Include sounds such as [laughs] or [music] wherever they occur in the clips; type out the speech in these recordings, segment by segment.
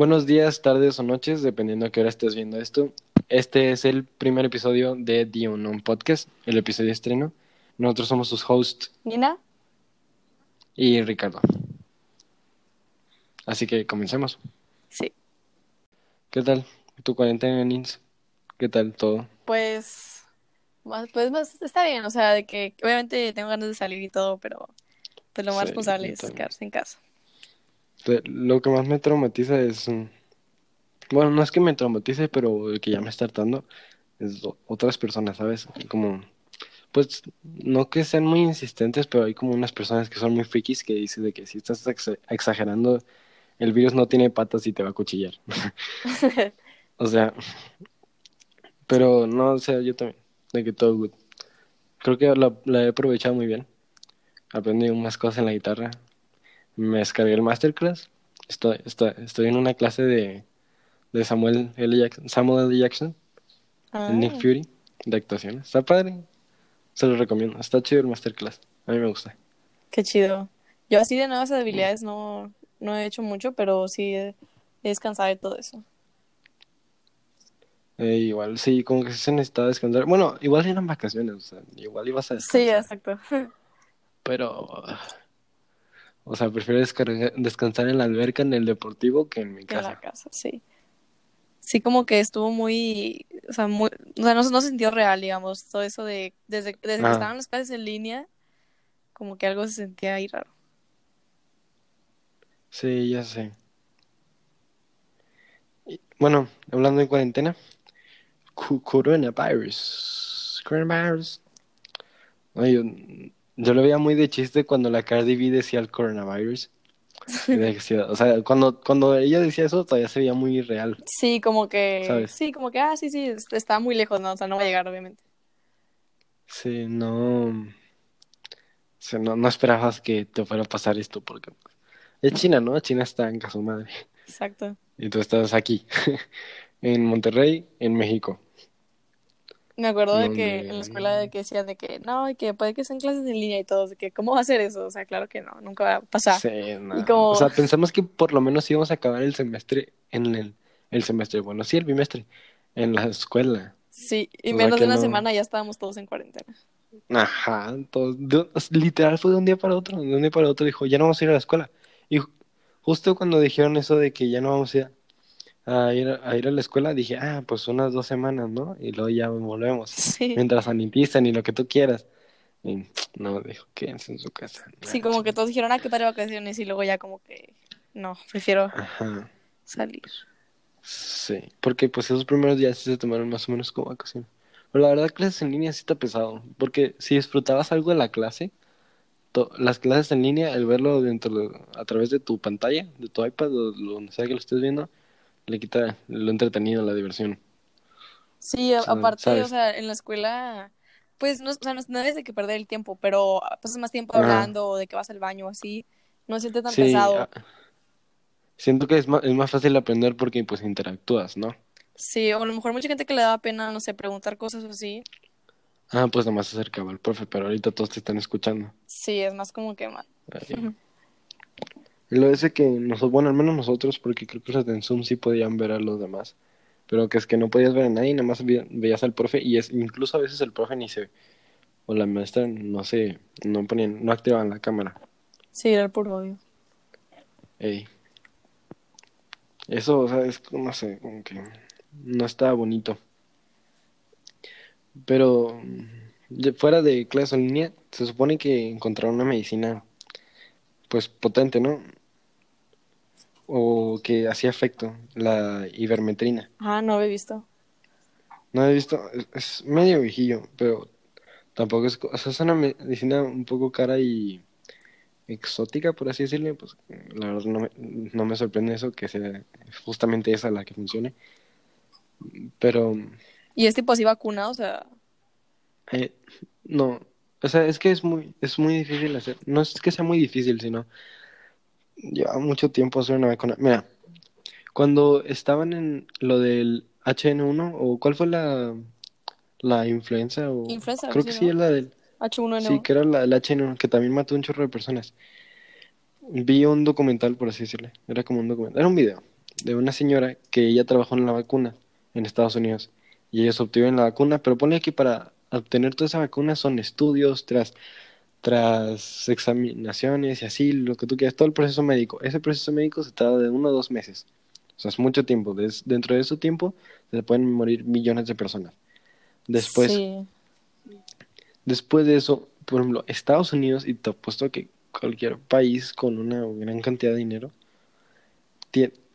Buenos días, tardes o noches, dependiendo a qué hora estés viendo esto. Este es el primer episodio de The Unknown Podcast, el episodio estreno. Nosotros somos sus hosts Nina, y Ricardo. Así que comencemos. sí, ¿Qué tal tu cuarentena, Nins? ¿Qué tal todo? pues, más- pues más- está bien, o sea, de que obviamente tengo ganas de salir y todo, pero pues lo más Sí, responsable es quedarse en casa. Lo que más me traumatiza es... mm, Bueno, no es que me traumatice, pero el que ya me está hartando es otras personas, ¿sabes? Como... Pues no que sean muy insistentes, pero hay como unas personas que son muy frikis que dicen de que si estás ex- exagerando, el virus no tiene patas y te va a cuchillar. [laughs] O sea, pero no, o sea, yo también, de que todo good. Creo que la, la he aprovechado muy bien. Aprendí unas cosas en la guitarra. Me descargué el masterclass. Estoy, estoy, estoy en una clase de, de Samuel L. Jackson, Samuel L. Jackson, Ah, Nick Fury, de actuación. Está padre. Se lo recomiendo. Está chido el masterclass. A mí me gusta. qué chido. Yo así de nuevas habilidades no, no he hecho mucho, pero sí he, he descansado de todo eso. Eh, igual, sí, como que sí se necesitaba descansar. Bueno, igual eran vacaciones, o sea, igual ibas a Sí, descansar. exacto. [laughs] Pero, o sea, prefiero descansar en la alberca, en el deportivo, que en mi En la casa. casa, sí. Sí, como que estuvo muy, o sea, muy, o sea, no, no se sintió real, digamos, todo eso de, desde, desde que Ajá. estaban las clases en línea, como que algo se sentía ahí raro. Sí, ya sé. Y, bueno, hablando de cuarentena, cu- coronavirus. Coronavirus. Ay, yo, yo lo veía muy de chiste cuando la Cardi B decía el coronavirus. O sea, cuando, cuando ella decía eso, todavía se veía muy real. Sí, como que, ¿Sabes? sí, como que, ah, sí, sí, es- está muy lejos, ¿no? O sea, no va a llegar, obviamente. Sí, no. O sea, no, no esperabas que te fuera a pasar esto, porque es China, ¿no? China está en casa madre. Exacto. Y tú estás aquí, [laughs] en Monterrey, en México. Me acuerdo de que en la escuela de que decían de que, no, y que puede que sean clases en línea y todo, de que, ¿cómo va a ser eso? O sea, claro que no, nunca va a pasar. Sí, no. Y como- O sea, pensamos que por lo menos íbamos a acabar el semestre en el, el semestre, bueno, sí, el bimestre, en la escuela. Sí, y O menos de una semana ya estábamos todos en cuarentena. Ajá, todo, de- literal fue de un día para otro, de un día para otro dijo, ya no vamos a ir a la escuela. Y ju- justo cuando dijeron eso de que ya no vamos a ir a ir a, ir a la escuela, dije, ah, pues unas dos semanas, ¿no? Y luego ya volvemos. Sí. Mientras sanitizan y lo que tú quieras. Y [tsk] no, dijo, quédense en su casa. Sí, como que todos dijeron, ah, qué padre vacaciones, y luego ya como que, no, prefiero Ajá, salir. sí. Porque pues esos primeros días sí se tomaron más o menos como vacaciones. Pero la verdad, clases en línea sí está pesado. Porque si disfrutabas algo de la clase, to- las clases en línea, el verlo dentro de- a través de tu pantalla, de tu iPad o donde sea que lo estés viendo, le quita lo entretenido, la diversión. Sí, aparte, ¿sabes? o sea, en la escuela, pues, no, o sea, no, no es de que perder el tiempo, pero pasas más tiempo hablando o de que vas al baño o así, no se siente tan Sí, pesado. ah, siento que es más, es más fácil aprender porque pues interactúas, ¿no? Sí, o a lo mejor mucha gente que le daba pena, no sé, preguntar cosas así. Ah, pues nomás se acercaba el profe, pero ahorita todos te están escuchando. Sí, es más como que mal. [laughs] Lo ese que nosotros, bueno, al menos nosotros, porque creo que los en Zoom sí podían ver a los demás, pero que es que no podías ver a nadie, nada más ve- veías al profe y es incluso a veces el profe ni se, o la maestra no sé, no ponían, no activaban la cámara. Sí, era el puro odio. Ey. Eso, o sea, es, como, no sé, como que no está bonito. Pero de- fuera de clases en línea, se supone que encontraron una medicina, pues potente, ¿no? O que hacía efecto, la ivermectrina. Ah, no había visto. No he visto, es, es medio viejillo, pero tampoco es, o sea, es una medicina un poco cara y exótica, por así decirlo, pues la verdad no me, no me sorprende eso, que sea justamente esa la que funcione. Pero, Y es tipo así vacuna, o sea, eh, no, o sea, es que es muy, es muy difícil hacer, no es que sea muy difícil, sino lleva mucho tiempo hacer una vacuna. Mira, cuando estaban en lo del HN1, o cuál fue la, la influenza, o Influenza, creo que sí es la del... H1N1. Sí, que era la, el H1, que también mató un chorro de personas. Vi un documental, por así decirlo. Era como un documental. Era un video. de una señora que ella trabajó en la vacuna en Estados Unidos y ellos obtuvieron la vacuna, pero pone que para obtener toda esa vacuna son estudios tras tras examinaciones y así, lo que tú quieras, todo el proceso médico. Ese proceso médico se tarda de uno a dos meses. O sea, es mucho tiempo. dentro de ese tiempo se pueden morir millones de personas. Después, después de eso, por ejemplo, Estados Unidos, y te apuesto que cualquier país con una gran cantidad de dinero,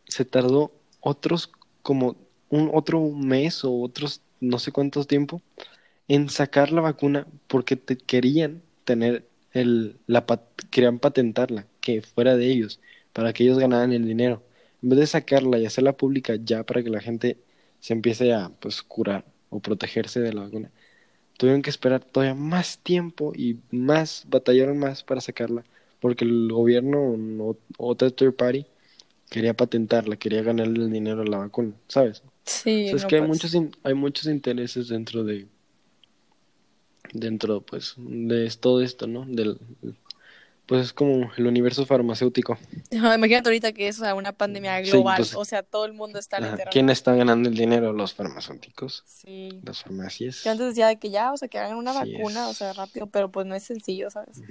se tardó otros como un otro mes o otros no sé cuántos tiempo en sacar la vacuna porque te querían tener el, la, querían patentarla, que fuera de ellos, para que ellos ganaran el dinero. En vez de sacarla y hacerla pública ya para que la gente se empiece a pues curar o protegerse de la vacuna, tuvieron que esperar todavía más tiempo y más, batallaron más para sacarla, porque el gobierno o otra third party quería patentarla, quería ganarle el dinero a la vacuna, ¿sabes? Sí. es que hay muchos, hay muchos intereses dentro de, dentro pues de todo esto, ¿no? Del pues es como el universo farmacéutico. Imagínate ahorita que es una pandemia global, pues, o sea, todo el mundo está literalmente. ¿Quién está ganando el dinero? Los farmacéuticos. Sí. Las farmacias. Yo antes decía de que ya, o sea, que hagan una vacuna, o sea, rápido, pero pues no es sencillo, ¿sabes?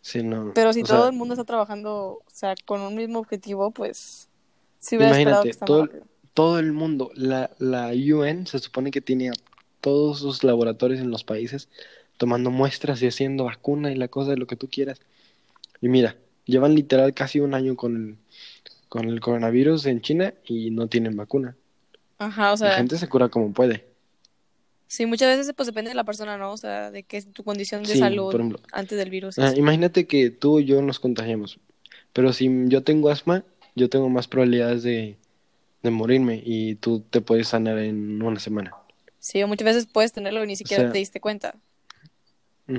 Sí, no. Pero si todo el mundo está trabajando, o sea, con un mismo objetivo, pues sí hubiera esperado que todo, todo el mundo, la, la UN se supone que tiene todos sus laboratorios en los países tomando muestras y haciendo vacuna y la cosa de lo que tú quieras. Y mira, llevan literal casi un año con el, con el coronavirus en China y no tienen vacuna. Ajá, o sea. La gente se cura como puede. Sí, muchas veces pues depende de la persona, ¿no? O sea, de qué es tu condición de salud antes del virus. Ah, imagínate que tú y yo nos contagiamos, pero si yo tengo asma, yo tengo más probabilidades de, de morirme y tú te puedes sanar en una semana. Sí, o muchas veces puedes tenerlo y ni siquiera te diste cuenta. Por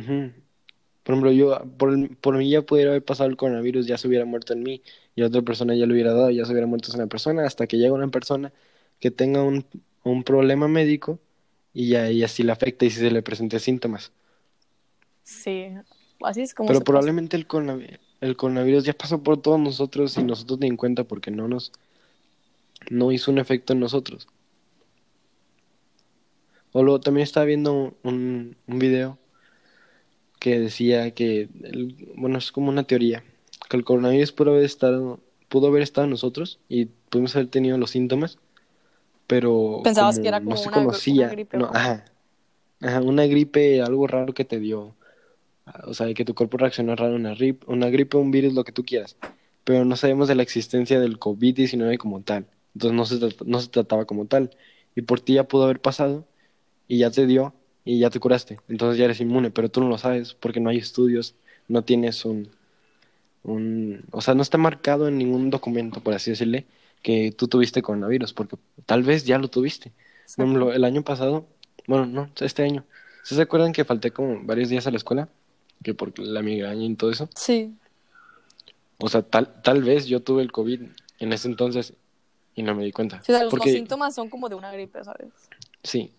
ejemplo, yo, por, por mí ya pudiera haber pasado el coronavirus, ya se hubiera muerto en mí, y otra persona ya lo hubiera dado, ya se hubiera muerto en una persona, hasta que llega una persona que tenga un, un problema médico y ya y así le afecta y si se le presente síntomas. Sí, así es como. Pero probablemente el, coronavirus, el coronavirus ya pasó por todos nosotros y nosotros ni en cuenta porque no nos no hizo un efecto en nosotros. O luego también estaba viendo un, un video que decía que, bueno, es como una teoría, que el coronavirus pudo haber estado, pudo haber estado en nosotros y pudimos haber tenido los síntomas, pero pensabas que era como no se una, conocía, gripe, no, ajá, ajá, una gripe, algo raro que te dio, o sea, que tu cuerpo reaccionó raro, una gripe, una gripe, un virus, lo que tú quieras, pero no sabemos de la existencia del COVID-19 como tal, entonces no se, no se trataba como tal, y por ti ya pudo haber pasado y ya te dio y ya te curaste. Entonces ya eres inmune, pero tú no lo sabes porque no hay estudios, no tienes un, un o sea, no está marcado en ningún documento, por así decirle, que tú tuviste coronavirus, porque tal vez ya lo tuviste. el año pasado, bueno, no, este año. ¿Se acuerdan que falté como varios días a la escuela? Que por la migraña y todo eso. Sí. O sea, tal, tal vez yo tuve el COVID en ese entonces y no me di cuenta. Sí, los síntomas son como de una gripe, ¿sabes? Sí,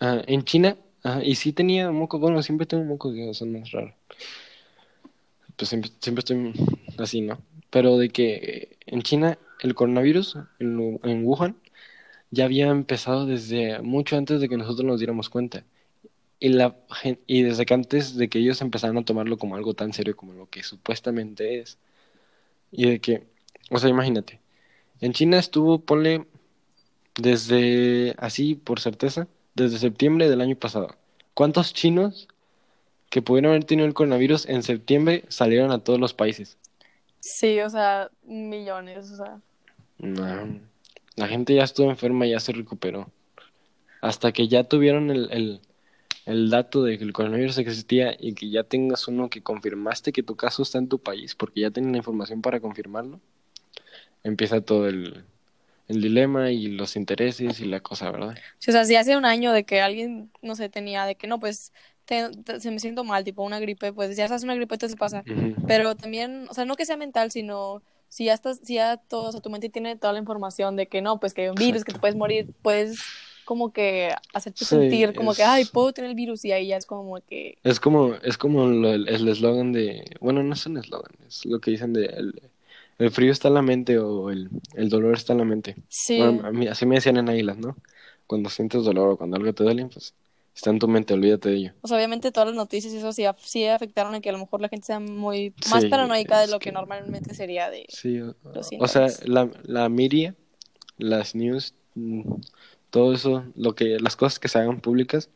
Ah, en China, y sí tenía moco, bueno, siempre tengo moco que son más raros. Pues siempre, siempre estoy así, ¿no? Pero de que en China el coronavirus, en, en Wuhan, ya había empezado desde mucho antes de que nosotros nos diéramos cuenta. Y, la, y desde que antes de que ellos empezaran a tomarlo como algo tan serio como lo que supuestamente es. Y de que, o sea, imagínate, en China estuvo, ponle, desde así, por certeza, desde septiembre del año pasado. ¿Cuántos chinos que pudieron haber tenido el coronavirus en septiembre salieron a todos los países? Sí, o sea, millones, o sea. No, la gente ya estuvo enferma y ya se recuperó. Hasta que ya tuvieron el, el, el dato de que el coronavirus existía y que ya tengas uno que confirmaste que tu caso está en tu país, porque ya tienen la información para confirmarlo, empieza todo el, el dilema y los intereses y la cosa, ¿verdad? Sí, o sea, si hace un año de que alguien, no sé, tenía de que no, pues se me siento mal, tipo una gripe, pues ya estás una gripe, te se pasa. Pero también, o sea, no que sea mental, sino si ya estás, si ya todo, o sea, tu mente tiene toda la información de que no, pues que hay un virus, que te puedes morir, puedes como que hacerte sentir como que, ay, puedo tener el virus y ahí ya es como que... Es como, es como el eslogan de, bueno, no es un eslogan, es lo que dicen de el frío está en la mente o el, el dolor está en la mente. Sí. Bueno, a mí, así me decían en Águilas, ¿no? Cuando sientes dolor o cuando algo te duele, pues está en tu mente, olvídate de ello. O sea, obviamente todas las noticias y eso sí, sí afectaron a que a lo mejor la gente sea muy más Sí, paranoica de lo que que- normalmente sería de... Sí, o, o sea, la, la media, las news, mm, todo eso, lo que, las cosas que se hagan públicas,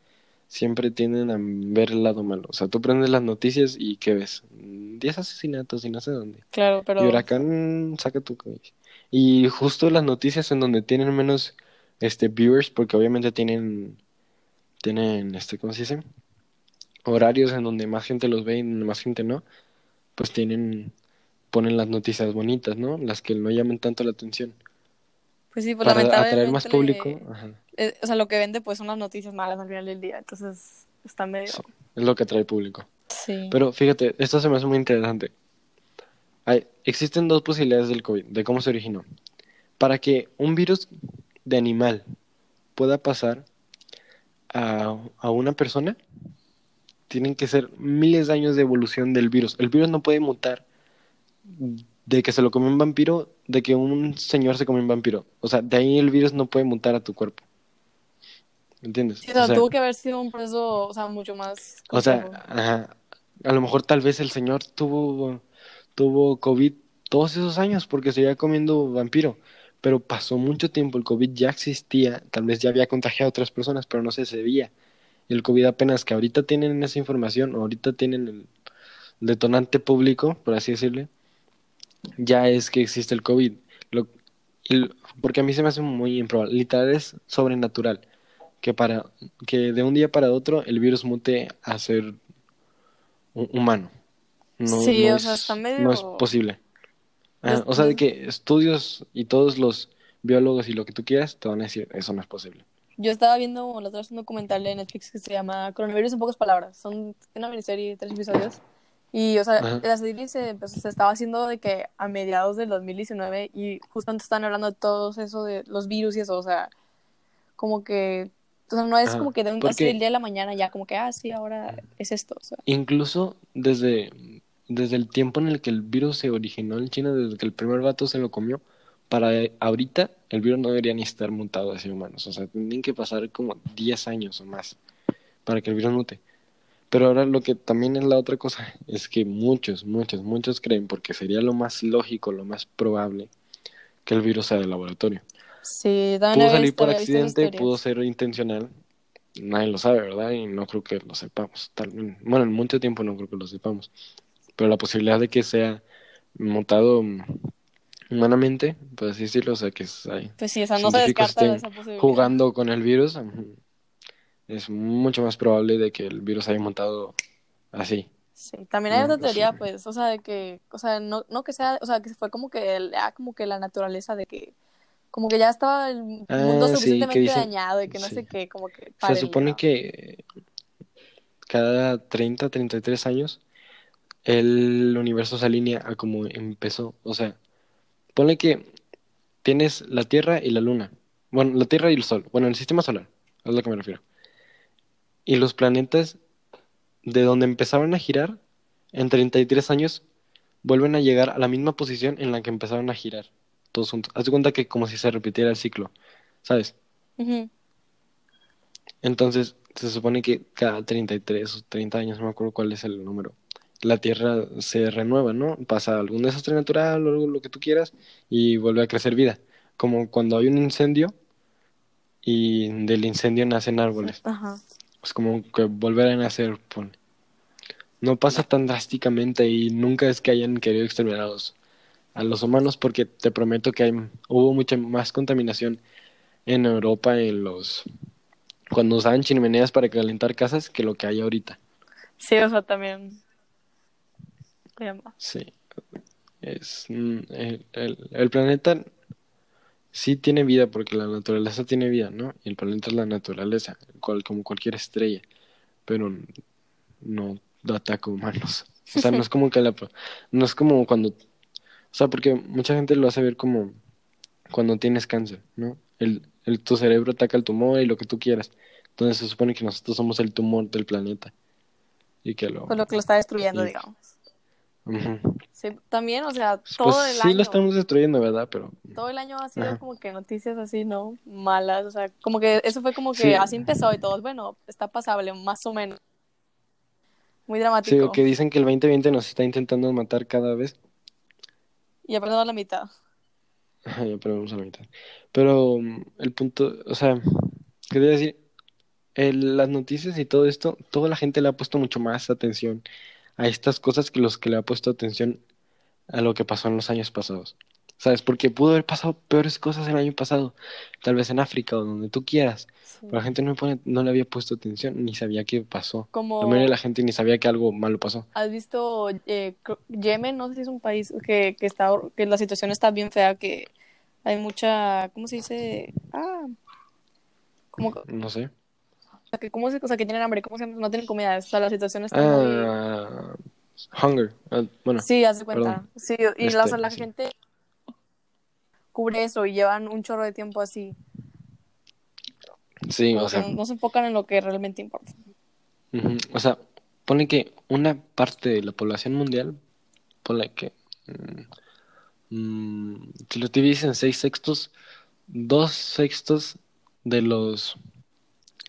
siempre tienden a ver el lado malo. O sea, tú prendes las noticias y ¿qué ves? Mm, 10 asesinatos y no sé dónde. Claro, pero... Y Huracán, saca tu. Y justo las noticias en donde tienen menos este viewers, porque obviamente tienen, tienen, este, ¿cómo se dice? Horarios en donde más gente los ve y donde más gente no, pues tienen, ponen las noticias bonitas, ¿no? Las que no llamen tanto la atención. Pues sí, pues Para lamentablemente... atraer más público, ajá, eh, o sea, lo que vende pues son las noticias malas al final del día, entonces está medio... sí, es lo que atrae público. Sí. Pero fíjate, esto se me hace muy interesante. Hay, existen dos posibilidades del COVID, de cómo se originó. Para que un virus de animal pueda pasar a, a una persona, tienen que ser miles de años de evolución del virus. El virus no puede mutar de que se lo comió un vampiro, de que un señor se comió un vampiro. O sea, de ahí el virus no puede mutar a tu cuerpo. ¿Entiendes? Sí, o sea, O sea, tuvo que haber sido un proceso, o sea, mucho más O sea, ajá, a lo mejor tal vez el señor tuvo, tuvo COVID todos esos años porque seguía comiendo vampiro, pero pasó mucho tiempo, el COVID ya existía, tal vez ya había contagiado a otras personas, pero no se sabía. Y el COVID apenas que ahorita tienen esa información, ahorita tienen el detonante público, por así decirle, ya es que existe el COVID. Lo, porque a mí se me hace muy improbable, literal es sobrenatural que para que de un día para otro el virus mute a ser hu- humano. No, Sí, no o sea, es, está no medio- es posible. Ajá, Des- o sea, de que estudios y todos los biólogos y lo que tú quieras te van a decir, eso no es posible. Yo estaba viendo la otra vez un documental de Netflix que se llama Coronavirus en pocas palabras. Son una miniserie tres episodios. Y, o sea, Ajá. la serie se, pues, se estaba haciendo de que a mediados del 2019 y justamente están hablando de todo eso de los virus y eso, o sea, como que, o sea, no es Ajá, como que de un, porque- día a la mañana ya, como que, ah, sí, ahora es esto, o sea. Incluso desde, desde el tiempo en el que el virus se originó en China, desde que el primer vato se lo comió, para ahorita el virus no debería ni estar mutado hacia humanos. O sea, tienen que pasar como 10 años o más para que el virus mute. Pero ahora lo que también es la otra cosa [laughs] es que muchos, muchos, muchos creen, porque sería lo más lógico, lo más probable, que el virus sea de laboratorio. Sí, Pudo salir por accidente, pudo ser intencional. Nadie lo sabe, ¿verdad? Y no creo que lo sepamos. Tal, bueno, en mucho tiempo no creo que lo sepamos. Pero la posibilidad de que sea mutado mm, humanamente, por así decirlo, o sea, que es- hay Pues sí, o sea, no se descarta esa posibilidad. jugando con el virus, es mucho más probable de que el virus haya mutado así. Sí, también hay No, otra no sé. teoría, pues, o sea, de que, o sea, no, no que sea, o sea, que fue como que, el- ah, como que la naturaleza de que, como que ya estaba el mundo Ah, suficientemente dicen- dañado y que no sí. sé qué, como que Se supone ¿no? que cada 30, 33 años el universo se alinea a como empezó. O sea, ponle que tienes la Tierra y la Luna. Bueno, la Tierra y el Sol. Bueno, el sistema solar, es a lo que me refiero. Y los planetas, de donde empezaron a girar, en 33 años, vuelven a llegar a la misma posición en la que empezaron a girar. Todos juntos. Haz de cuenta que como si se repitiera el ciclo, ¿sabes? Entonces, se supone que cada 33 o 30 años, no me acuerdo cuál es el número, la Tierra se renueva, ¿no? Pasa algún desastre natural o algo, lo que tú quieras y vuelve a crecer vida. Como cuando hay un incendio y del incendio nacen árboles. Ajá. Es como que volver a nacer, pone. No pasa tan drásticamente y nunca es que hayan querido exterminar a los, humanos porque te prometo que hay, hubo mucha más contaminación en Europa en los cuando usaban chimeneas para calentar casas que lo que hay ahorita. Sí, o sea, también. Sí. Es, mm, el, el- el planeta sí tiene vida porque la naturaleza tiene vida, ¿no? Y el planeta es la naturaleza, cual, como cualquier estrella, pero no ataca humanos. O sea, no es [laughs] como que la, no es como cuando, o sea, porque mucha gente lo hace ver como cuando tienes cáncer, ¿no? El, el, tu cerebro ataca el tumor y lo que tú quieras. Entonces se supone que nosotros somos el tumor del planeta. Y que lo... Pues lo que lo está destruyendo, y- digamos. Sí, también, o sea, todo pues el sí año. lo estamos destruyendo, ¿verdad? Pero Todo el año ha sido Ajá. como que noticias así, ¿no? Malas, o sea, como que eso fue como que Sí. así empezó y todos, bueno, está pasable, más o menos. Muy sí, dramático. o que dicen que el 2020 nos está intentando matar cada vez. Y apenas a la mitad. Ajá, ya perdimos a la mitad. Pero mm, el punto, o sea, quería decir, las noticias y todo esto, toda la gente le ha puesto mucho más atención a estas cosas que los que le ha puesto atención a lo que pasó en los años pasados. ¿Sabes? Porque pudo haber pasado peores cosas el año pasado, tal vez en África o donde tú quieras. Sí. Pero la gente no, le pone- no le había puesto atención, ni sabía qué pasó. Como La mayoría de la gente ni sabía que algo malo pasó. has visto eh, Yemen, no sé si es un país que, que está que la situación está bien fea, que hay mucha, ¿cómo se dice? Ah, como No sé. que cómo se, o sea, que tienen hambre, ¿cómo se? No tienen comida, o sea, la situación está muy Ah, hunger. Ah, bueno, Sí, haz de cuenta. perdón. Sí, y la, o sea, Este, la sí. gente cubre eso y llevan un chorro de tiempo así. sí, o sea, no, se enfocan en lo que realmente importa. O sea, pone que una parte de la población mundial, pone que, mm, mm, si lo divides en seis sextos, dos sextos de los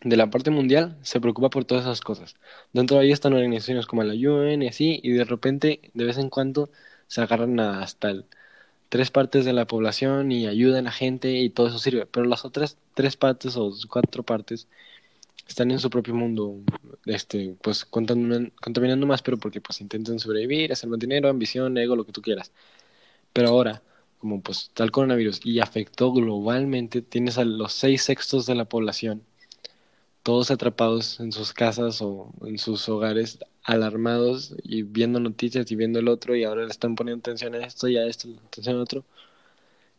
de la parte mundial se preocupa por todas esas cosas. Dentro de ahí están organizaciones como la UN y así, y de repente, de vez en cuando, se agarran a hasta el- tres partes de la población y ayudan a gente y todo eso sirve. Pero las otras tres partes o cuatro partes están en su propio mundo, este, pues contamin- contaminando más, pero porque pues intentan sobrevivir, hacer más dinero, ambición, ego, lo que tú quieras. Pero ahora, como pues el coronavirus y afectó globalmente, tienes a los seis sextos de la población, todos atrapados en sus casas o en sus hogares, alarmados y viendo noticias y viendo el otro, y ahora le están poniendo atención a esto y a esto, atención a otro.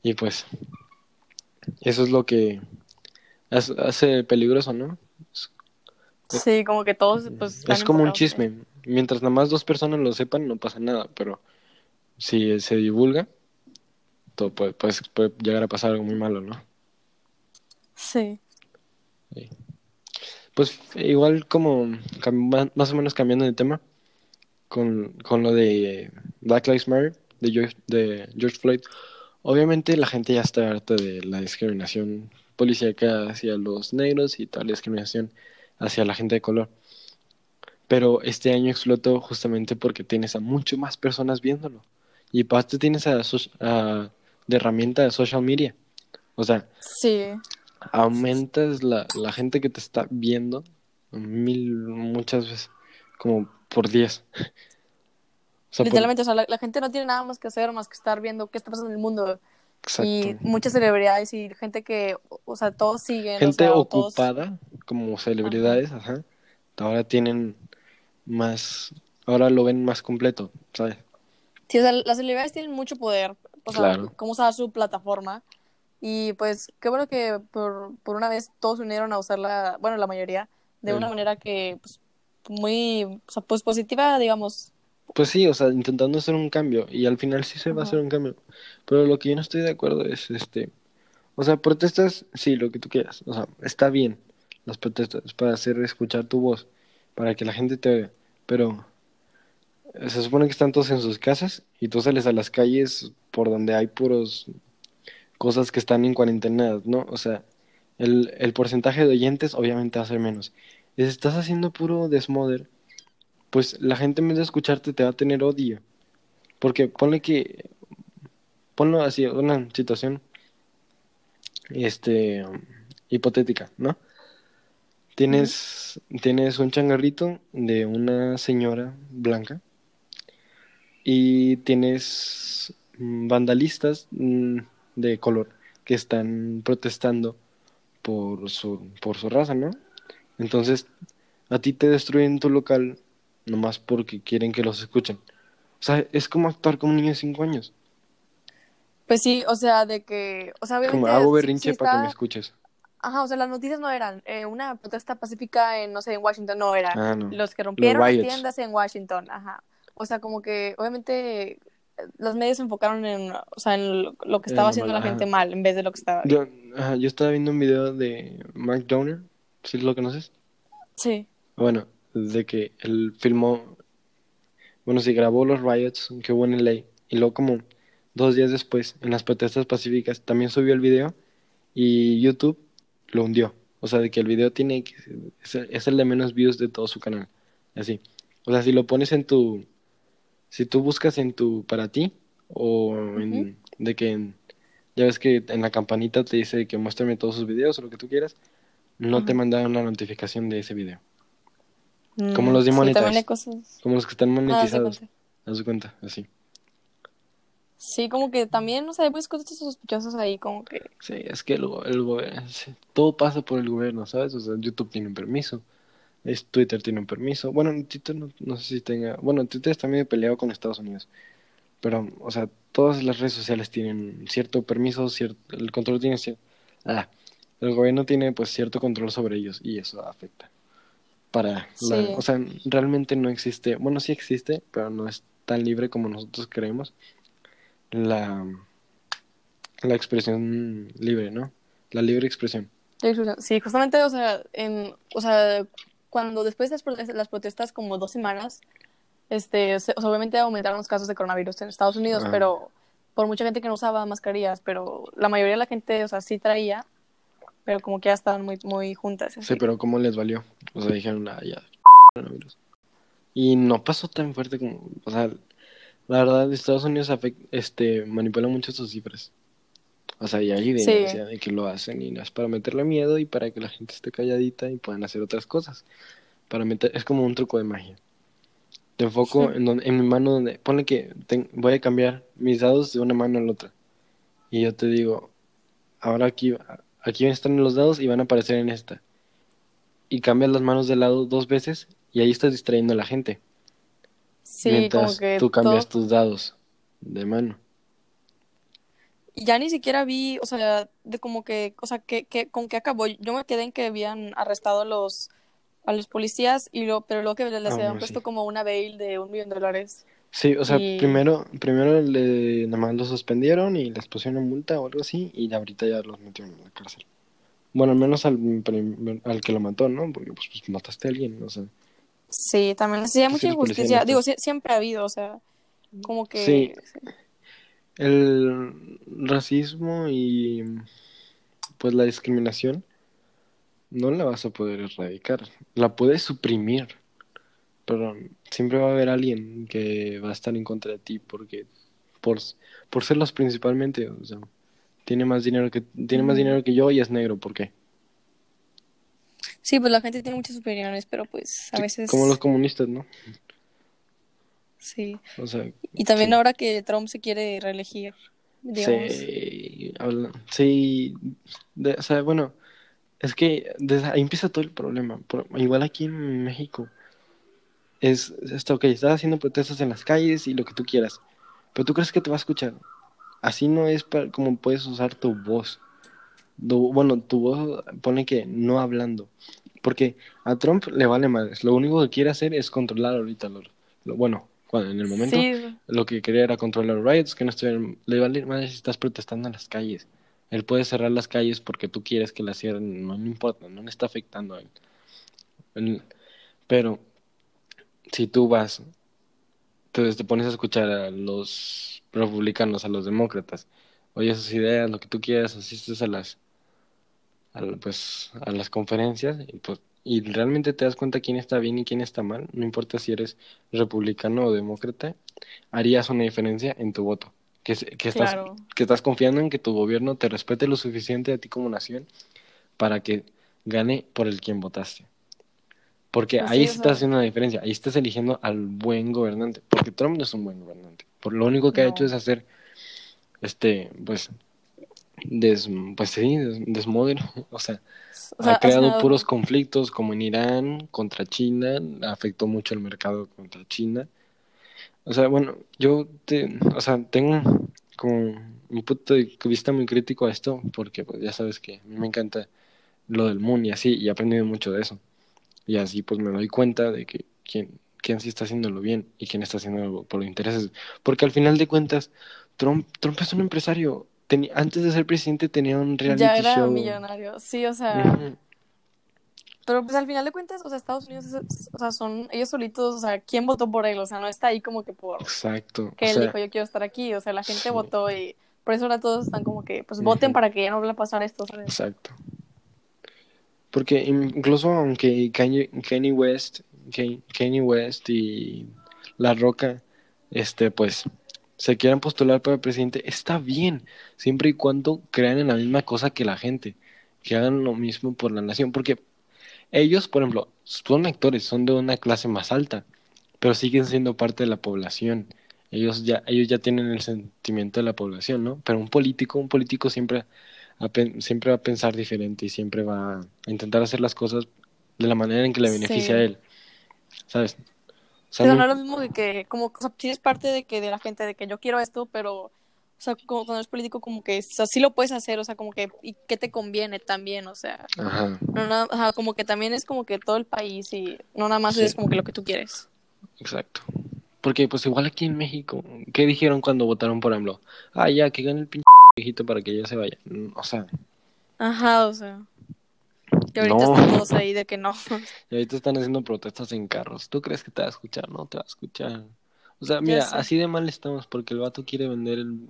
Y pues, eso es lo que hace- peligroso, ¿no? Sí, como que todos pues Es como un chisme. Mientras nada más dos personas lo sepan, no pasa nada. Pero si se divulga, todo puede, puede, puede llegar a pasar algo muy malo, ¿no? Sí. Pues igual como más o menos cambiando de tema, con, con lo de Black Lives Matter, de George, de George Floyd, obviamente la gente ya está harta de la discriminación policíaca hacia los negros y toda la discriminación hacia la gente de color. Pero este año explotó justamente porque tienes a mucho más personas viéndolo. Y aparte tienes a, a- de herramienta de social media. O sea, Sí. Aumentas la, la gente que te está viendo mil, muchas veces, como por diez. [laughs] O sea, por- Literalmente, o sea, la, la gente no tiene nada más que hacer más que estar viendo qué está pasando en el mundo. Y exacto. muchas celebridades y gente que, o sea, todos siguen. o Gente sea, o todos- ocupada, como celebridades, ajá. Ahora tienen más, ahora lo ven más completo, ¿sabes? Sí, o sea, las celebridades tienen mucho poder, o sea, Claro. cómo usar su plataforma. Y pues qué bueno que por, por una vez todos se unieron a usarla, bueno, la mayoría, de una manera que, pues, muy, o sea, pues positiva, digamos. Pues sí, o sea, intentando hacer un cambio y al final sí se va a hacer un cambio. Pero lo que yo no estoy de acuerdo es este, o sea, protestas, sí, lo que tú quieras, o sea, está bien las protestas para hacer escuchar tu voz, para que la gente te oiga, pero se supone que están todos en sus casas y tú sales a las calles por donde hay puros cosas que están en cuarentena, ¿no? O sea, el, el porcentaje de oyentes obviamente va a ser menos. Y si estás haciendo puro desmoder, pues la gente en vez de escucharte te va a tener odio. Porque ponle que, ponlo así, una situación, este, hipotética, ¿no? Tienes, tienes un changarrito de una señora blanca y tienes mm, vandalistas mm, de color que están protestando por su, por su raza, ¿no? Entonces, a ti te destruyen tu local nomás porque quieren que los escuchen. O sea, es como actuar como un niño de 5 años. Pues sí, o sea, de que, o sea. Como hago berrinche sí para que me escuches. Ajá, o sea, las noticias no eran eh, una protesta pacífica en, no sé, en Washington, no era Ah, no. los que rompieron las tiendas en Washington, ajá. O sea, como que obviamente los medios se enfocaron en, o sea, en lo que estaba haciendo la gente mal en vez de lo que estaba. Yo, ajá, yo estaba viendo un video de Mark Donner, ¿sí lo conoces? Sí. Bueno, de que él filmó bueno, sí grabó los riots que hubo en LA y luego como dos días después, en las protestas pacíficas, también subió el video y YouTube lo hundió. O sea, de que el video tiene, es el de menos views de todo su canal. Así. O sea, si lo pones en tu, si tú buscas en tu, para ti, o en, de que, ya ves que en la campanita te dice que muéstrame todos sus videos o lo que tú quieras, no te mandan una notificación de ese video. como los de Como los que están ah, monetizados. Ah, Haz cuenta, así. Sí, como que también, no sé, pues cosas sospechosas ahí, como que... Sí, es que el, el gobierno, todo pasa por el gobierno, ¿sabes? O sea, YouTube tiene un permiso, es, Twitter tiene un permiso. Bueno, Twitter no, no, sé si tenga... Bueno, Twitter está medio peleado con Estados Unidos. Pero, o sea, todas las redes sociales tienen cierto permiso, cierto, el control tiene cierto... Ah, el gobierno tiene pues cierto control sobre ellos y eso afecta. Para o sea, realmente no existe, bueno, sí existe, pero no es tan libre como nosotros creemos la, la expresión libre, ¿no? La libre expresión. Sí, justamente, o sea, en, o sea, cuando después de las protestas, como dos semanas, este, obviamente aumentaron los casos de coronavirus en Estados Unidos, pero por mucha gente que no usaba mascarillas, pero la mayoría de la gente, o sea, sí traía, pero como que ya estaban muy, muy juntas. Sí, pero ¿cómo les valió? O sea, dijeron, ah, ya, coronavirus. Y no pasó tan fuerte como, o sea, la verdad, Estados Unidos este, manipula mucho sus cifras. O sea, y hay evidencia de que lo hacen y no es para meterle miedo y para que la gente esté calladita y puedan hacer otras cosas. Para meter, es como un truco de magia. Te enfoco en, donde, en mi mano donde, pone que voy a cambiar mis dados de una mano a la otra. Y yo te digo, ahora aquí, aquí están los dados y van a aparecer en esta. Y cambias las manos de lado dos veces y ahí estás distrayendo a la gente. Sí, Mientras como que tú cambias tus dados de mano. Ya ni siquiera vi, o sea, de como que, o sea, que, que, con qué acabó. Yo me quedé en que habían arrestado a los, a los policías, y lo, pero luego que les ah, habían puesto como una bail de un millón de dólares. Sí, o sea, primero, primero le, nada más lo suspendieron y les pusieron multa o algo así, y ahorita ya los metieron en la cárcel. Bueno, al menos al, al que lo mató, ¿no? Porque pues, pues mataste a alguien, o sea. Sí, también hacía mucha injusticia. Digo, siempre ha habido, o sea, como que... Sí. El racismo y pues la discriminación no la vas a poder erradicar. La puedes suprimir, pero siempre va a haber alguien que va a estar en contra de ti porque por, por serlos principalmente, o sea, tiene más dinero que tiene más dinero que yo y es negro, ¿por qué? Sí, pues la gente tiene muchas opiniones, pero pues a veces... Como los comunistas, ¿no? Sí. O sea, y también ahora que Trump se quiere reelegir, digamos. Sí, sí o sea, bueno, es que desde ahí empieza todo el problema. igual aquí en México, es esto, ok, estás haciendo protestas en las calles y lo que tú quieras, pero tú crees que te va a escuchar. Así no es para, como puedes usar tu voz bueno, tu voz pone que no hablando. Porque a Trump le vale madres. Lo único que quiere hacer es controlar ahorita. Lo, bueno, cuando, en el momento lo que quería era controlar riots, que no estuvieran. Le vale madres si estás protestando en las calles. Él puede cerrar las calles porque tú quieres que las cierren. No, importa, no le está afectando a él. pero si tú vas, entonces te pones a escuchar a los republicanos, a los demócratas, oyes sus ideas, lo que tú quieras, asistes a las a, pues, a las conferencias y, pues, y realmente te das cuenta quién está bien y quién está mal, no importa si eres republicano o demócrata, harías una diferencia en tu voto. Que, que, estás, que estás confiando en que tu gobierno te respete lo suficiente a ti como nación para que gane por el quien votaste. Porque ahí estás haciendo una diferencia, ahí estás eligiendo al buen gobernante, porque Trump no es un buen gobernante. Por lo único que ha hecho es hacer, este, pues, des, pues sí, desmodelo. O sea, ha creado puros conflictos como en Irán contra China, afectó mucho el mercado contra China. O sea, bueno, yo te, o sea, tengo como un punto de vista muy crítico a esto, porque pues ya sabes que a mí me encanta lo del Moon y así, y he aprendido mucho de eso. Y así pues me doy cuenta de que quién, quién sí está haciéndolo bien y quién está haciéndolo por los intereses. Porque al final de cuentas, Trump, Trump es un empresario antes de ser presidente tenía un reality ya era millonario, sí, o sea. Pero pues al final de cuentas, o sea, Estados Unidos, o sea, son ellos solitos, o sea, ¿quién votó por él? O sea, no está ahí como que por... Exacto. Que él dijo, yo quiero estar aquí, o sea, la gente votó y por eso ahora todos están como que, pues voten para que ya no vuelva a pasar esto, ¿sabes? Exacto. Porque incluso aunque Kanye, West, Kanye West y La Roca, este, pues, se quieran postular para presidente, está bien, siempre y cuando crean en la misma cosa que la gente, que hagan lo mismo por la nación, porque ellos, por ejemplo, son actores, son de una clase más alta, pero siguen siendo parte de la población. Ellos ya, ellos ya tienen el sentimiento de la población, ¿no? Pero un político, un político siempre, siempre va a pensar diferente y siempre va a intentar hacer las cosas de la manera en que le beneficia a él. ¿Sabes? Pero no es lo mismo que, como, o sea, si es parte de que de la gente de que yo quiero esto, pero o sea, como cuando eres político, como que, o sí lo puedes hacer, o sea, como que, y qué te conviene también, o sea, ajá. No, nada, como que también es como que todo el país y no nada más es como que lo que tú quieres. Exacto. Porque, pues, igual aquí en México, ¿qué dijeron cuando votaron por AMLO? Ah, ya, que gane el pinche viejito para que ya se vaya. Mm, o sea. Ajá, o sea. Que ahorita están todos ahí de que no. [laughs] Y ahorita están haciendo protestas en carros. ¿Tú crees que te va a escuchar? No te va a escuchar. O sea, mira, así de mal estamos porque el vato quiere vender el,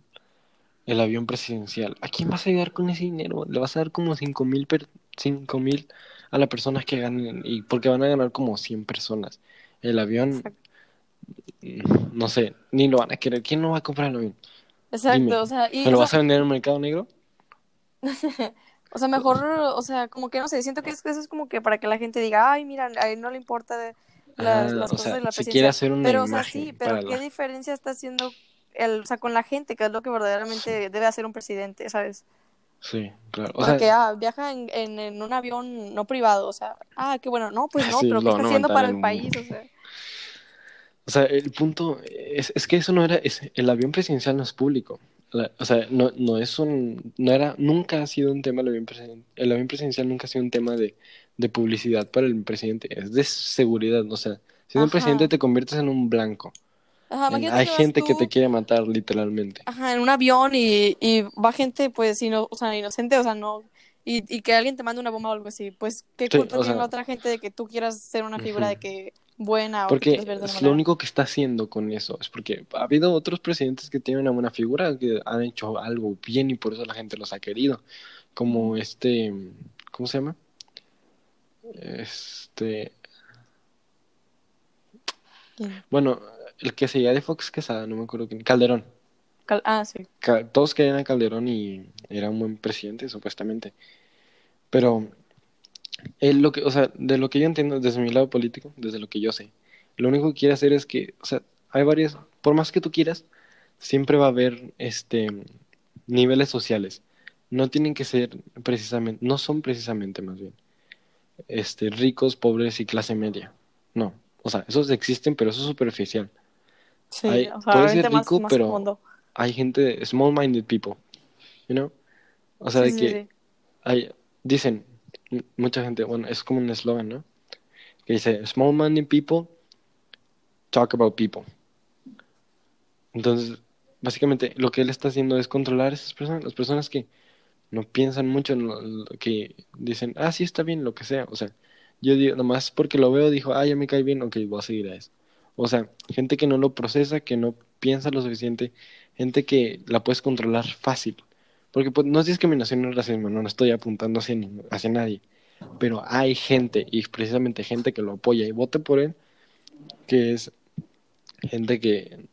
el avión presidencial. ¿A quién vas a ayudar con ese dinero? Le vas a dar como cinco mil, cinco mil a las personas que ganen, y porque van a ganar como 100 personas. El avión, no sé, ni lo van a querer. ¿Quién no va a comprar el avión? Exacto, o sea... ¿Me lo vas a vender en el mercado negro? [laughs] o sea, mejor, o sea, como que no sé, siento que eso es como que para que la gente diga, ay, mira, a él no le importa de las, ah, cosas de la presidencia. quiere hacer una pero, o sea, sí, pero ¿qué diferencia está haciendo el, o sea, con la gente, que es lo que verdaderamente debe hacer un presidente, ¿sabes? Sí, claro. O sea, que ah, viaja en, en, un avión no privado, o sea, ah, qué bueno, no, pues [laughs] no, pero ¿qué está haciendo para el país? O sea. O sea, el punto es, es que eso no era, es, el avión presidencial no es público. O sea, no, no es un, no era, nunca ha sido un tema el avión presidencial, el avión presidencial nunca ha sido un tema de, de publicidad para el presidente, es de seguridad, o sea, siendo un presidente te conviertes en un blanco. Hay gente que te quiere matar, literalmente. Ajá, en un avión y, y va gente, pues, o sea, inocente, o sea, no. Y, y que alguien te mande una bomba o algo así. Pues, ¿qué culpa tiene la otra gente de que tú quieras ser una figura de que buena porque o que es lo único que está haciendo con eso. Es porque ha habido otros presidentes que tienen una buena figura, que han hecho algo bien y por eso la gente los ha querido. Como este. ¿Cómo se llama? Este. Bueno, el que seguía de Fox Quesada, no me acuerdo quién, Calderón. Ah, sí. todos querían a Calderón y era un buen presidente, supuestamente. Pero él lo que, o sea, de lo que yo entiendo desde mi lado político, desde lo que yo sé, lo único que quiere hacer es que, o sea, hay varias, por más que tú quieras, siempre va a haber este niveles sociales. No tienen que ser precisamente, no son precisamente más bien, este, ricos, pobres y clase media. No, o sea, esos existen, pero eso es superficial. Sí, o sea, ser rico, pero hay gente, small-minded people, you know? O sea, de que hay, dicen, mucha gente, bueno, es como un eslogan, ¿no? Que dice, small-minded people talk about people. Entonces, básicamente lo que él está haciendo es controlar a esas personas, las personas que no piensan mucho en lo, que dicen, ah, sí, está bien, lo que sea. O sea, yo digo, nomás porque lo veo, dijo, ah, ya me cae bien, ok, voy a seguir a eso. O sea, gente que no lo procesa, que no piensa lo suficiente, gente que la puedes controlar fácil. Porque pues, no es discriminación no es racismo, no, estoy apuntando hacia, hacia nadie. Pero hay gente, y precisamente gente que lo apoya y vote por él, que es gente que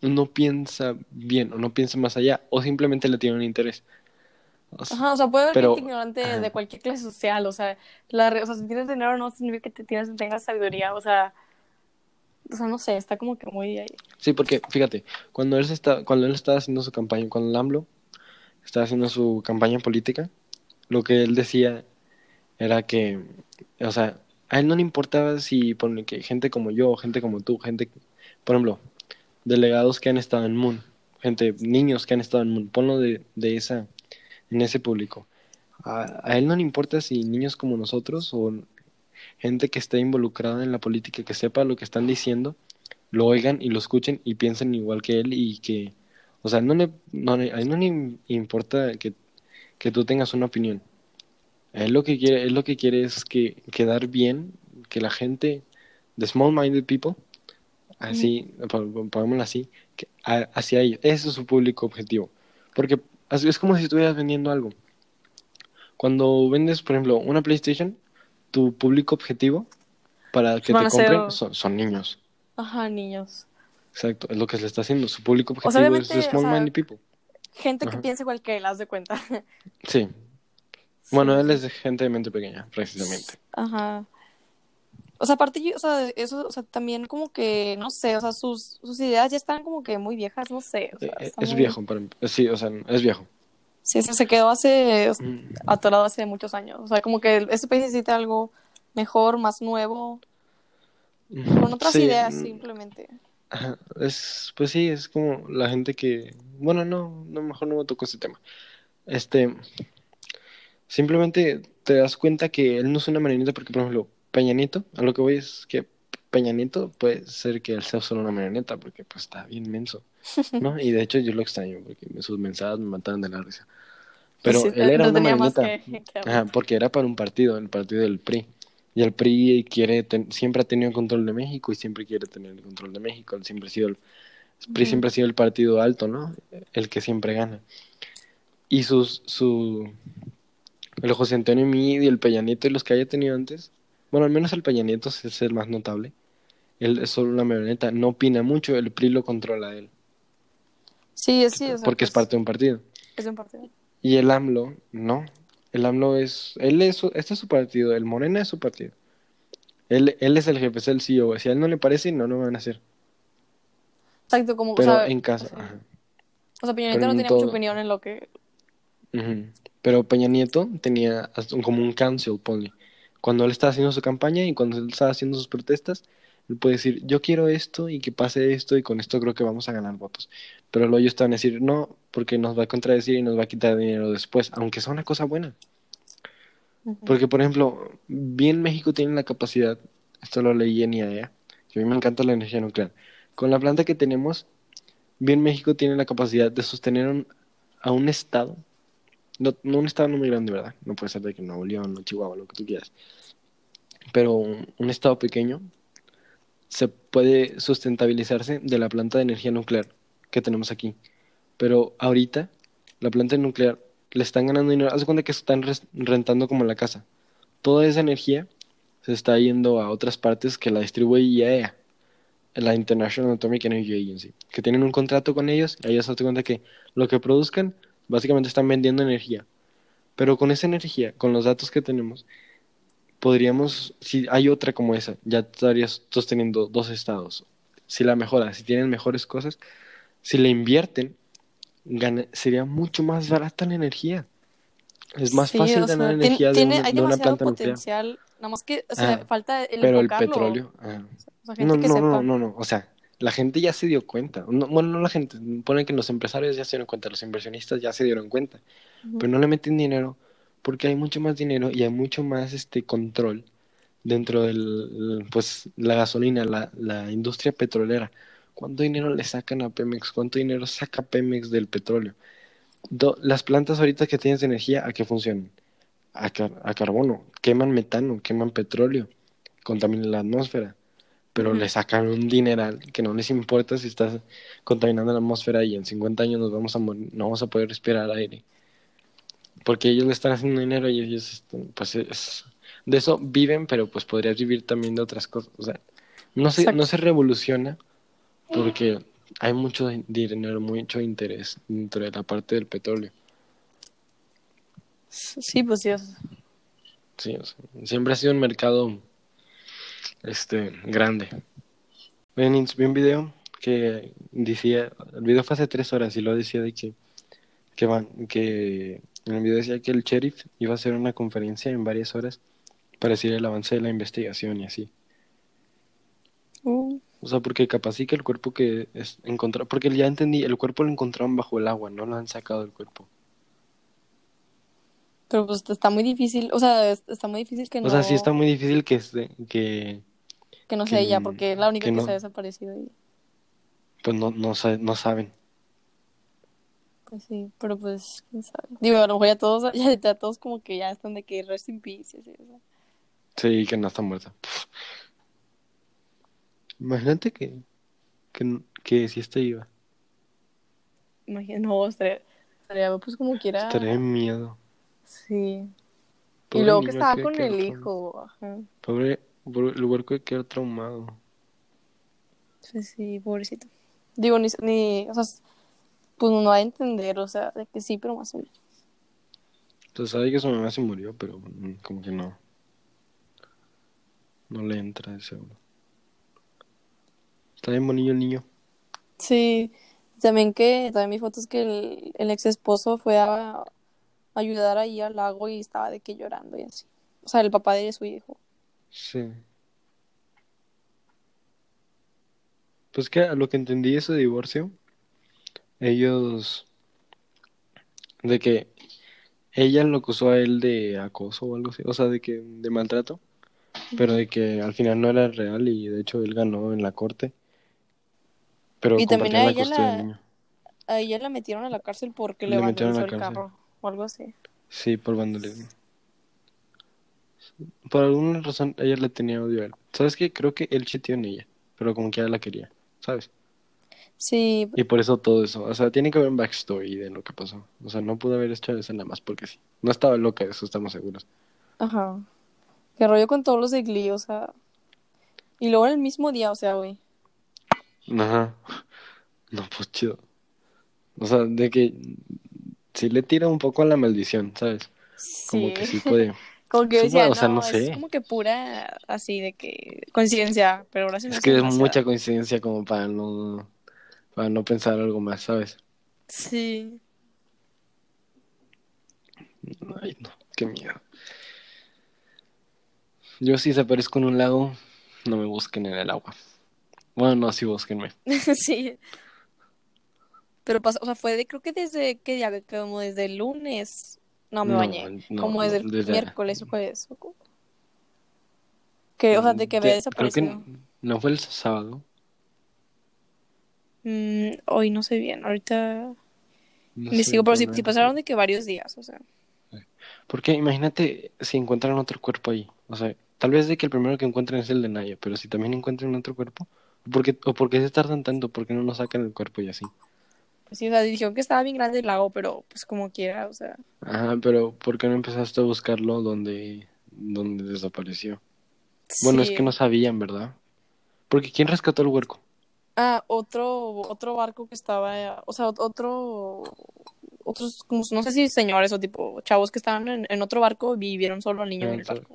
no piensa bien o no piensa más allá o simplemente le tiene un interés. Ajá, o sea, puede haber gente ignorante de cualquier clase social, o sea, la, o sea, si tienes dinero no significa que tienes, tengas sabiduría, o sea, o sea, no sé, está como que muy ahí. Sí, porque fíjate, cuando él está, cuando él estaba haciendo su campaña, cuando el AMLO estaba haciendo su campaña política, lo que él decía era que, o sea, a él no le importaba si pone que gente como yo, gente como tú, gente, por ejemplo, delegados que han estado en Moon, gente, niños que han estado en Moon, ponlo de, de esa, en ese público. A, a, él no le importa si niños como nosotros o gente que esté involucrada en la política, que sepa lo que están diciendo, lo oigan y lo escuchen y piensen igual que él y que, o sea, no le, no, a él no le importa que, que tú tengas una opinión. Él lo que quiere, él lo que quiere es que quedar bien, que la gente, the small-minded people, así, pongámoslo así, que, hacia ellos. Ese es su público objetivo. Porque es como si estuvieras vendiendo algo. Cuando vendes, por ejemplo, una PlayStation, tu público objetivo para que te compren son, niños. Ajá, niños. Exacto, es lo que se le está haciendo. Su público objetivo es small people. Gente que piense igual que él, haz de cuenta. [laughs] Sí. Bueno, él es de gente de mente pequeña, precisamente. Ajá. O sea, aparte, o sea, eso, o sea, también como que, no sé, o sea, sus, sus ideas ya están como que muy viejas, no sé. Eh, es viejo, sí, o sea, es viejo. Sí, se quedó hace, mm. atorado hace muchos años. O sea, como que este país necesita algo mejor, más nuevo, con otras ideas mm. simplemente. Es, pues sí, es como la gente que, bueno, no, no mejor no me tocó ese tema. Este, simplemente te das cuenta que él no es una marioneta porque, por ejemplo, Peña Nieto, a lo que voy es que Peña Nieto puede ser que él sea solo una marioneta porque pues está bien menso, ¿no? [laughs] Y de hecho yo lo extraño porque sus mensajes me mataban de la risa. Pero él era una marioneta, porque era para un partido, el partido del PRI. Y el PRI quiere siempre ha tenido el control de México y siempre quiere tener el control de México. siempre ha sido el, PRI siempre ha sido el partido alto, ¿no? El que siempre gana. Y sus, su, el José Antonio Mid y el Peñanito y los que haya tenido antes, bueno, al menos el Peñanito es el más notable. Él es solo una marioneta, no opina mucho, el PRI lo controla a él. Sí, sí, Porque es parte de un partido. Es de un partido. Y el AMLO, no. El AMLO es, él es, este es su partido, el Morena es su partido. Él, él es el jefe, es el CEO. Si a él no le parece, no, no van a hacer. Exacto, como, Pero en casa. O sea, Peña Nieto no tenía mucha opinión en lo que... Pero Peña Nieto tenía como un cancel, ponle. Cuando él estaba haciendo su campaña y cuando él estaba haciendo sus protestas, él puede decir, yo quiero esto y que pase esto y con esto creo que vamos a ganar votos. Pero luego ellos estaban a decir, no, porque nos va a contradecir y nos va a quitar dinero después, aunque sea una cosa buena. Porque, por ejemplo, bien México tiene la capacidad, esto lo leí en IAEA, que a mí me encanta la energía nuclear. Con la planta que tenemos, bien México tiene la capacidad de sostener a un estado, no, un estado no muy grande, ¿verdad? No puede ser de que Nuevo León o Chihuahua, lo que tú quieras, pero un estado pequeño se puede sustentabilizarse de la planta de energía nuclear que tenemos aquí. Pero ahorita, la planta nuclear le están ganando dinero. Haz cuenta que están rentando como la casa. Toda esa energía se está yendo a otras partes que la distribuye IAEA, la International Atomic Energy Agency, que tienen un contrato con ellos y ellos se cuenta que lo que produzcan, básicamente están vendiendo energía. Pero con esa energía, con los datos que tenemos, podríamos, si hay otra como esa, ya estarías sosteniendo dos estados. Si la mejora, si tienen mejores cosas, si la invierten, sería mucho más barata la energía. Es más fácil ganar energía de, una, de una planta potencial, Nada más que, o sea, falta el Pero el petróleo. no, no, no, no, no, o sea, la gente ya se dio cuenta. bueno, no la gente, ponen que los empresarios ya se dieron cuenta, los inversionistas ya se dieron cuenta, pero no le meten dinero porque hay mucho más dinero y hay mucho más este control dentro del pues la gasolina, la, la industria petrolera. ¿Cuánto dinero le sacan a Pemex? ¿Cuánto dinero saca Pemex del petróleo? las plantas ahorita que tienes de energía, ¿a qué funcionan? A, a, carbono, queman metano, queman petróleo, contaminan la atmósfera, pero le sacan un dineral que no les importa si estás contaminando la atmósfera y en 50 años nos vamos a morir, no vamos a poder respirar aire porque ellos le están haciendo dinero y ellos, pues, es, de eso viven, pero pues podrías vivir también de otras cosas. O sea, no se, no se revoluciona porque hay mucho dinero, mucho interés dentro de la parte del petróleo. Sí, pues sí. Sí, siempre ha sido un mercado este grande. Vi un video que decía, el video fue hace tres horas y lo decía de que, que van, que en el video decía que el sheriff iba a hacer una conferencia en varias horas para decir el avance de la investigación y así. Uh. O sea, porque capaz sí que el cuerpo que es encontrado, porque ya entendí, el cuerpo lo encontraron bajo el agua, no lo han sacado del cuerpo. Pero pues está muy difícil, o sea, está muy difícil que no... O sea, sí está muy difícil que... que, que no sea ella, porque es la única que, se ha desaparecido. Pues no, no, no saben. Pues sí, pero pues, quién sabe. Digo, a lo mejor ya todos, [laughs] ya, todos como que ya están de que rest in peace, así, o sea. Sí, que no está muerta. Imagínate que, que, que si está iba. Imagínate, no, estaría, estaría pues como quiera. Estaría en miedo. Sí. y luego que estaba con el hijo. Ajá. Pobre, el huerco que quedar traumado. Sí, sí, pobrecito. Digo, ni, ni, o sea, pues no va a entender, o sea, de que sí, pero más o menos. Entonces sabe que su mamá se murió, pero mm, como que no. No le entra de seguro. Está bien bonillo el niño. Sí, también que, también mi foto es que el, el ex esposo fue a ayudar ahí al lago y estaba de que llorando y así. O sea, el papá de su hijo. Sí. Pues que a lo que entendí ese divorcio, ellos de que ella lo acusó a él de acoso o algo así, o sea, de que de maltrato, pero de que al final no era real y de hecho él ganó en la corte. Pero y también a ella la, a ella la metieron a la cárcel porque le, vandalizó el carro o algo así. Sí, por vandalismo. Por alguna razón ella le tenía odio a él. ¿Sabes qué? Creo que él chiteó en ella, pero como que ella la quería, ¿sabes? Sí. Y por eso todo eso. O sea, tiene que haber un backstory de lo que pasó. O sea, no pudo haber hecho eso nada más porque sí. No estaba loca, de eso estamos seguros. Ajá. Qué rollo con todos los de Glee, o sea. Y luego en el mismo día, o sea, güey. Ajá. No, pues chido. O sea, de que sí le tira un poco a la maldición, ¿sabes? Sí. Como que sí puede. [laughs] como que decía, o sea, no, sé. Es como que pura así de que coincidencia, pero ahora sí Es que es mucha coincidencia como para no para no pensar algo más, ¿sabes? Sí. Ay, no, qué miedo. Yo si se aparezco en un lago, no me busquen en el agua. Bueno, no, sí búsquenme. [laughs] sí. Pero pasó, o sea, fue de, creo que desde, ¿qué día? Como desde el lunes. No me bañé. como desde el miércoles o jueves. Que, o sea, de que había desaparecido. Creo que no fue el sábado. Mm, hoy no sé bien, ahorita me sigo, pero si, pasaron de que varios días, o sea. Porque imagínate si encuentran otro cuerpo ahí, o sea, tal vez de que el primero que encuentren es el de Naya, pero si también encuentran otro cuerpo, ¿por qué, o por qué se tardan tanto? ¿Por qué no nos sacan el cuerpo y así? Pues sí, o sea, dijeron que estaba bien grande el lago, pero pues como quiera, o sea. Ajá, pero ¿por qué no empezaste a buscarlo donde, donde desapareció? Bueno, es que no sabían, ¿verdad? Porque ¿quién rescató el huerco? Ah, otro, otro barco que estaba, o sea, otro, otros, como, no sé si señores o tipo chavos que estaban en, otro barco y vivieron solo al niño en el barco.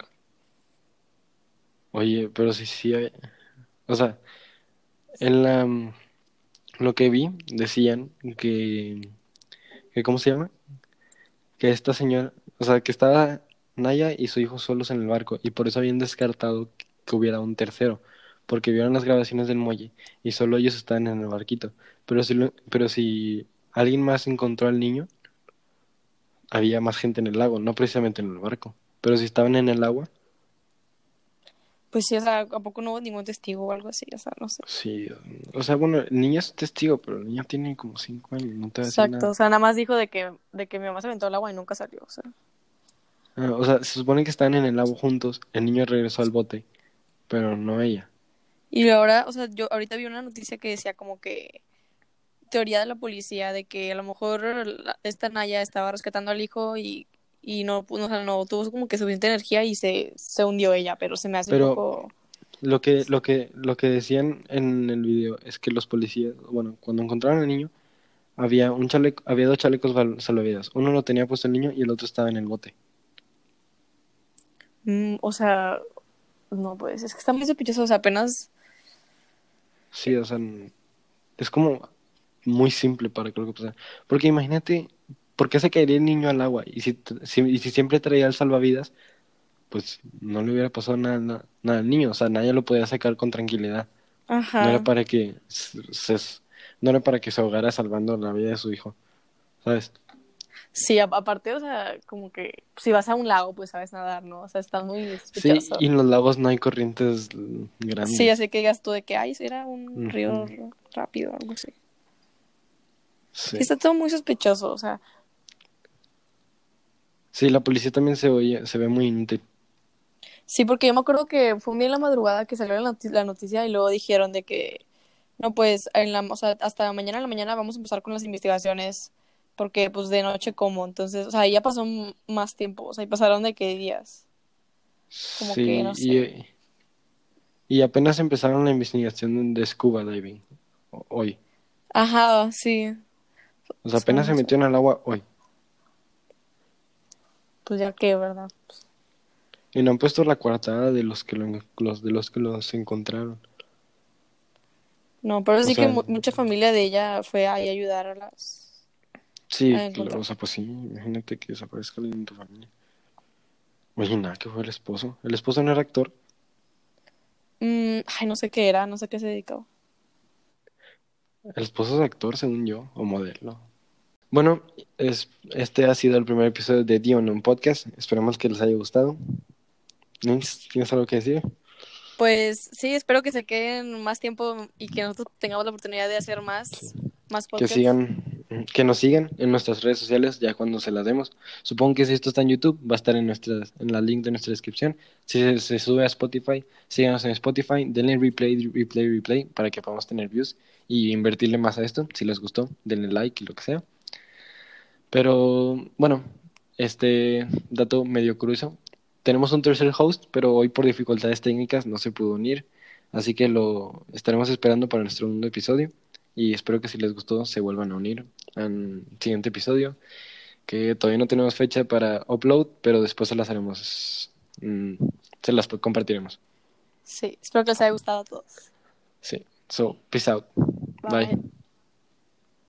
Oye, pero sí, sí, o sea, en la, lo que vi decían que, que, ¿cómo se llama? Que esta señora, o sea, que estaba Naya y su hijo solos en el barco y por eso habían descartado que hubiera un tercero porque vieron las grabaciones del muelle y solo ellos estaban en el barquito. Pero si, pero si alguien más encontró al niño, había más gente en el lago, no precisamente en el barco. Pero si estaban en el agua. Pues sí, o sea, ¿a poco no hubo ningún testigo o algo así? O sea, no sé. Sí, o sea, bueno, el niño es testigo, pero el niño tiene como cinco años, no te Exacto, o sea, nada más dijo de que, de que mi mamá se aventó al agua y nunca salió, o sea. Ah, o sea, se supone que están en el lago juntos, el niño regresó al bote, pero no ella. Y ahora, o sea, yo ahorita vi una noticia que decía como que teoría de la policía de que a lo mejor esta Naya estaba rescatando al hijo y, y no, no, o sea, no tuvo como que suficiente energía y se, se hundió ella, pero se me hace un poco... Lo que, lo, que, lo que decían en el video es que los policías, bueno, cuando encontraron al niño, había, un chaleco, había dos chalecos salvavidas. Uno lo tenía puesto el niño y el otro estaba en el bote. Mm, o sea, no, pues es que está muy sospechoso. O sea, apenas Sí, o sea, es como muy simple para que lo que pasa. Porque imagínate, ¿por qué se caería el niño al agua? Y si, y si siempre traía el salvavidas, pues no le hubiera pasado nada, nada, al niño. O sea, nadie lo podía sacar con tranquilidad. Ajá. No era para que se, no era para que se ahogara salvando la vida de su hijo. ¿Sabes? Sí, aparte, o sea, como que si vas a un lago, pues sabes nadar, ¿no? O sea, está muy Sí, y en los lagos no hay corrientes grandes. Sí, así que digas tú de que, ay, era un río rápido algo así. Sí. está todo muy sospechoso, o sea. Sí, la policía también se oye, se ve muy inútil. Sí, porque yo me acuerdo que fue un día en la madrugada que salió la noticia y luego dijeron de que, no, pues, en la, o sea, hasta mañana en la mañana vamos a empezar con las investigaciones, porque pues de noche como, entonces, o sea, ya pasó más tiempo, o sea, y pasaron de qué días. Como que, no sé. Y, y apenas empezaron la investigación de scuba diving, hoy. Ajá, sí. O sea, apenas se metió en el agua hoy. Pues ya que, ¿verdad? Y no han puesto la coartada de los que los de los que los encontraron. No, pero sí que mucha familia de ella fue ahí a ayudar a las. Sí, o sea, pues sí, imagínate que desaparezca alguien en tu familia. Oye, nada, que fue el esposo. ¿El esposo no era actor? Mm, ay, no sé qué era, no sé qué se dedicaba. El esposo es actor, según yo, o modelo. Bueno, es, este ha sido el primer episodio de Dion un podcast. Esperamos que les haya gustado. ¿Tienes algo que decir? Pues sí, espero que se queden más tiempo y que nosotros tengamos la oportunidad de hacer más, más podcasts. Que sigan, que nos sigan en nuestras redes sociales ya cuando se las demos. Supongo que si esto está en YouTube, va a estar en nuestra, en la link de nuestra descripción. Si se, sube a Spotify, síganos en Spotify, denle replay, replay, replay para que podamos tener views y invertirle más a esto. Si les gustó, denle like y lo que sea. Pero bueno, este dato medio cruzo tenemos un tercer host, pero hoy por dificultades técnicas no se pudo unir, así que lo estaremos esperando para nuestro segundo episodio y espero que si les gustó se vuelvan a unir al siguiente episodio, que todavía no tenemos fecha para upload, pero después se las haremos, mm, se las compartiremos. Sí, espero que les haya gustado a todos. Sí, so, peace out. Bye.